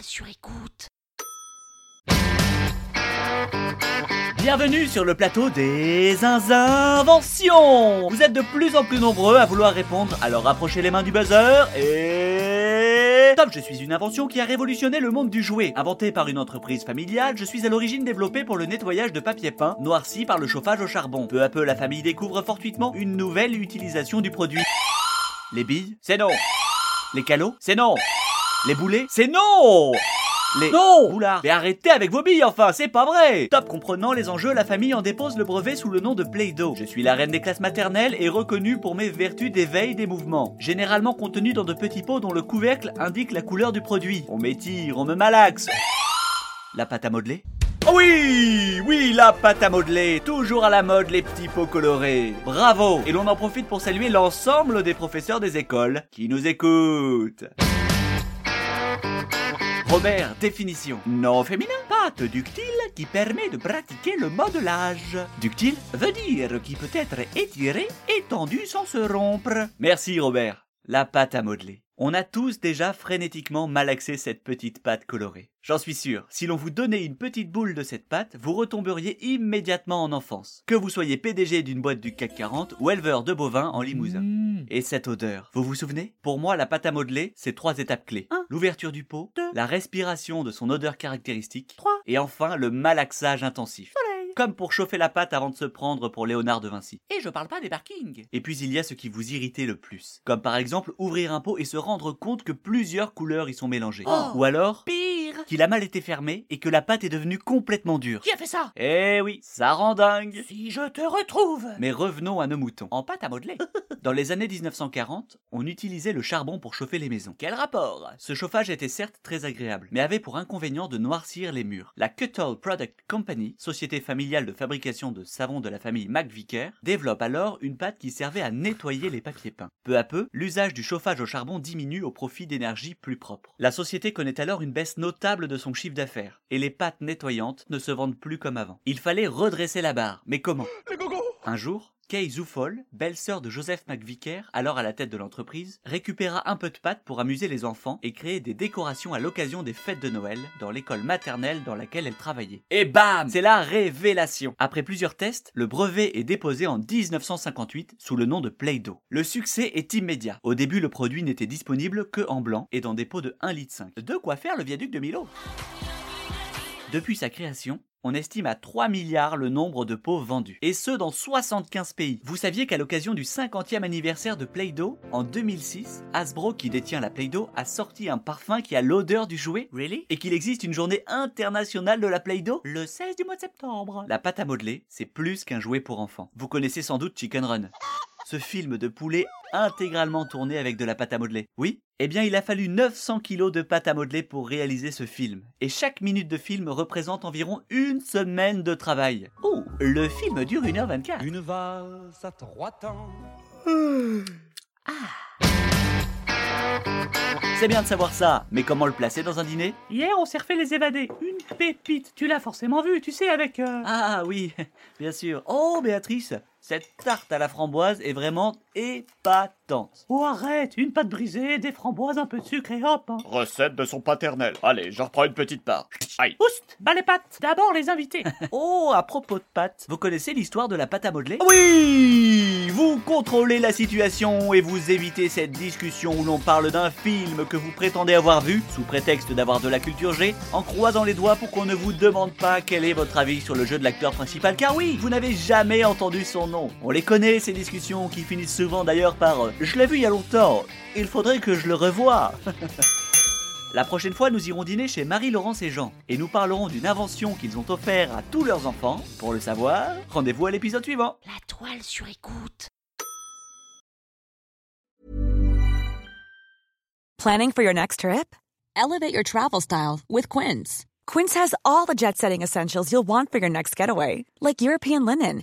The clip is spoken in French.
Sur écoute. Bienvenue sur le plateau des inventions Vous êtes de plus en plus nombreux à vouloir répondre, alors rapprochez les mains du buzzer et... Top, je suis une invention qui a révolutionné le monde du jouet. Inventée par une entreprise familiale, je suis à l'origine développée pour le nettoyage de papier peint, noirci par le chauffage au charbon. Peu à peu, la famille découvre fortuitement une nouvelle utilisation du produit. Les billes C'est non Les calots C'est non Les boulets C'est non les... Non Oula Mais arrêtez avec vos billes enfin, c'est pas vrai Top comprenant les enjeux, la famille en dépose le brevet sous le nom de Play-Doh. Je suis la reine des classes maternelles et reconnue pour mes vertus d'éveil des mouvements. Généralement contenus dans de petits pots dont le couvercle indique la couleur du produit. On m'étire, on me malaxe. La pâte à modeler Oh oui Oui, la pâte à modeler Toujours à la mode les petits pots colorés Bravo Et l'on en profite pour saluer l'ensemble des professeurs des écoles qui nous écoutent Robert, définition. Non féminin, pâte ductile qui permet de pratiquer le modelage. Ductile veut dire qui peut être étiré, étendu sans se rompre. Merci Robert. La pâte à modeler. On a tous déjà frénétiquement malaxé cette petite pâte colorée. J'en suis sûr, si l'on vous donnait une petite boule de cette pâte, vous retomberiez immédiatement en enfance. Que vous soyez PDG d'une boîte du CAC 40 ou éleveur de bovins en Limousin. Et cette odeur, vous vous souvenez? Pour moi, la pâte à modeler, c'est trois étapes clés. L'ouverture du pot, la respiration de son odeur caractéristique, et enfin le malaxage intensif. Comme pour chauffer la pâte avant de se prendre pour Léonard de Vinci. Et je parle pas des parkings. Et puis il y a ce qui vous irritait le plus. Comme par exemple ouvrir un pot et se rendre compte que plusieurs couleurs y sont mélangées. Oh. Ou alors Pire qu'il a mal été fermé et que la pâte est devenue complètement dure. Qui a fait ça? Eh oui, ça rend dingue. Si je te retrouve Mais revenons à nos moutons. En pâte à modeler. Dans les années 1940, on utilisait le charbon pour chauffer les maisons. Quel rapport? Ce chauffage était certes très agréable, mais avait pour inconvénient de noircir les murs. La Kettle Product Company, société familiale de fabrication de savon de la famille McVicker, développe alors une pâte qui servait à nettoyer les papiers peints. Peu à peu, l'usage du chauffage au charbon diminue au profit d'énergies plus propres. La société connaît alors une baisse notable de son chiffre d'affaires, et les pâtes nettoyantes ne se vendent plus comme avant. Il fallait redresser la barre, mais comment? Un jour, Kay Zoufol, belle-sœur de Joseph McVicker, alors à la tête de l'entreprise, récupéra un peu de pâte pour amuser les enfants et créer des décorations à l'occasion des fêtes de Noël dans l'école maternelle dans laquelle elle travaillait. Et bam C'est la révélation Après plusieurs tests, le brevet est déposé en 1958 sous le nom de Play-Doh. Le succès est immédiat. Au début, le produit n'était disponible que en blanc et dans des pots de 1,5 litre. De quoi faire le viaduc de Milo? Depuis sa création, on estime à 3 milliards le nombre de pots vendus. Et ce, dans 75 pays. Vous saviez qu'à l'occasion du 50e anniversaire de Play-Doh, en 2006, Hasbro, qui détient la Play-Doh, a sorti un parfum qui a l'odeur du jouet Really? Et qu'il existe une journée internationale de la Play-Doh? Le 16 du mois de septembre. La pâte à modeler, c'est plus qu'un jouet pour enfants. Vous connaissez sans doute Chicken Run. Ce film de poulet intégralement tourné avec de la pâte à modeler. Oui Eh bien, il a fallu 900 kilos de pâte à modeler pour réaliser ce film. Et chaque minute de film représente environ une semaine de travail. Oh, le film dure 1h24. Une valse à trois temps. C'est bien de savoir ça, mais comment le placer dans un dîner? Hier, on s'est refait les évadés. Une pépite. Tu l'as forcément vu, tu sais, avec. euh, Ah oui, bien sûr. Oh, Béatrice, cette tarte à la framboise est vraiment épatante. Oh, arrête Une pâte brisée, des framboises, un peu de sucre et hop hein. Recette de son paternel. Allez, j'en reprends une petite part. Aïe. Oust Bah, les pâtes D'abord, les invités Oh, à propos de pâtes, vous connaissez l'histoire de la pâte à modeler? Oui Vous contrôlez la situation et vous évitez cette discussion où l'on parle d'un film que vous prétendez avoir vu, sous prétexte d'avoir de la culture G, en croisant les doigts pour qu'on ne vous demande pas quel est votre avis sur le jeu de l'acteur principal, car oui, vous n'avez jamais entendu son nom. On les connaît, ces discussions, qui finissent souvent d'ailleurs par euh, Je l'ai vu il y a longtemps, il faudrait que je le revoie ». La prochaine fois, nous irons dîner chez Marie-Laurence et Jean, et nous parlerons d'une invention qu'ils ont offert à tous leurs enfants. Pour le savoir, rendez-vous à l'épisode suivant. La toile sur écoute Planning for your next trip? Elevate your travel style with Quince. Quince has all the jet setting essentials you'll want for your next getaway, like European linen,